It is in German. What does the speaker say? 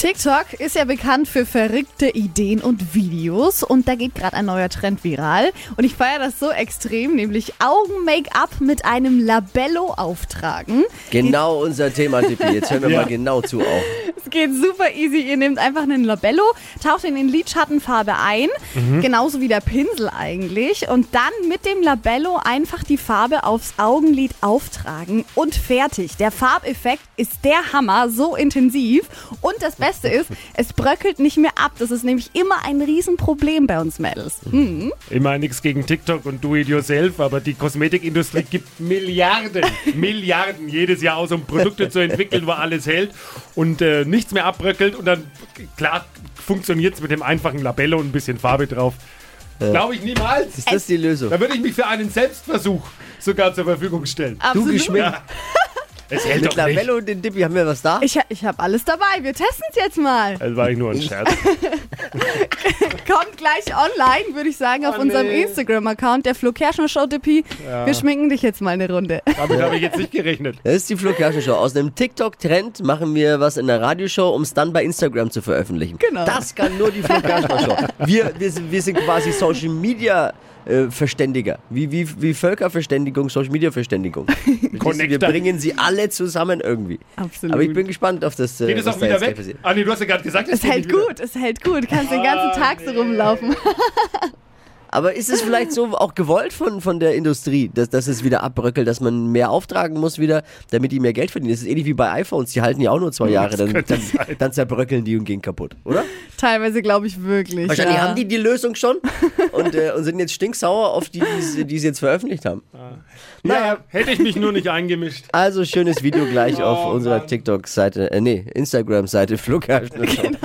TikTok ist ja bekannt für verrückte Ideen und Videos und da geht gerade ein neuer Trend viral und ich feiere das so extrem, nämlich Augen-Make-up mit einem Labello auftragen. Genau unser Thema, Tippi. Jetzt hören wir Ja. mal genau zu auch. Es geht super easy. Ihr nehmt einfach einen Labello, taucht ihn in Lidschattenfarbe ein, genauso wie der Pinsel eigentlich. Und dann mit dem Labello einfach die Farbe aufs Augenlid auftragen und fertig. Der Farbeffekt ist der Hammer, so intensiv. Und das Beste ist, es bröckelt nicht mehr ab. Das ist nämlich immer ein Riesenproblem bei uns Mädels. Hm. Immer nichts gegen TikTok und do it yourself, aber die Kosmetikindustrie gibt Milliarden, Milliarden jedes Jahr aus, um Produkte zu entwickeln, wo alles hält und äh, nichts mehr abbröckelt und dann, klar, funktioniert es mit dem einfachen Labello und ein bisschen Farbe drauf. Glaube ich niemals. Ist das die Lösung? Da würde ich mich für einen Selbstversuch sogar zur Verfügung stellen. Du Absolut. geschminkt Ja. Es hält mit doch nicht. Und den Dippi. Haben wir was da? Ich, ich habe alles dabei. Wir testen es jetzt mal. Das war eigentlich nur ein Scherz. Kommt gleich online, würde ich sagen, auf Oh, unserem nee. Instagram-Account, der Flo Kerschner Show Dippi. Wir schminken dich jetzt mal eine Runde. Damit habe ich jetzt nicht gerechnet. Das ist die Flo Kerschner Show. Aus einem TikTok-Trend machen wir was in der Radioshow, um es dann bei Instagram zu veröffentlichen. Genau. Das kann nur die Flo Kerschner Show. Wir, wir, sind, wir sind quasi Social Media äh, Verständiger. Wie, wie, wie Völkerverständigung, Social Media Verständigung. Wir bringen sie alle zusammen irgendwie. Absolut. Aber ich bin gespannt auf das. Äh, Geht es auch wieder weg? Ah, nee, du hast ja gerade gesagt, Es hält gut, es hält gut. Kannst den ganzen Ah, Tag so rumlaufen. Aber ist es vielleicht so auch gewollt von, von der Industrie, dass, dass es wieder abbröckelt, dass man mehr auftragen muss wieder, damit die mehr Geld verdienen? Das ist ähnlich wie bei iPhones, die halten ja auch nur zwei Jahre, dann, dann, dann zerbröckeln die und gehen kaputt, oder? Teilweise glaube ich wirklich. Wahrscheinlich ja. haben die die Lösung schon und, äh, und sind jetzt stinksauer auf die, die sie- die sie jetzt veröffentlicht haben. Ja, hätte ich mich nur nicht eingemischt. Also schönes Video gleich auf Oh, unserer Mann. TikTok-Seite, äh, nee, Instagram-Seite Flugherrschner. Genau.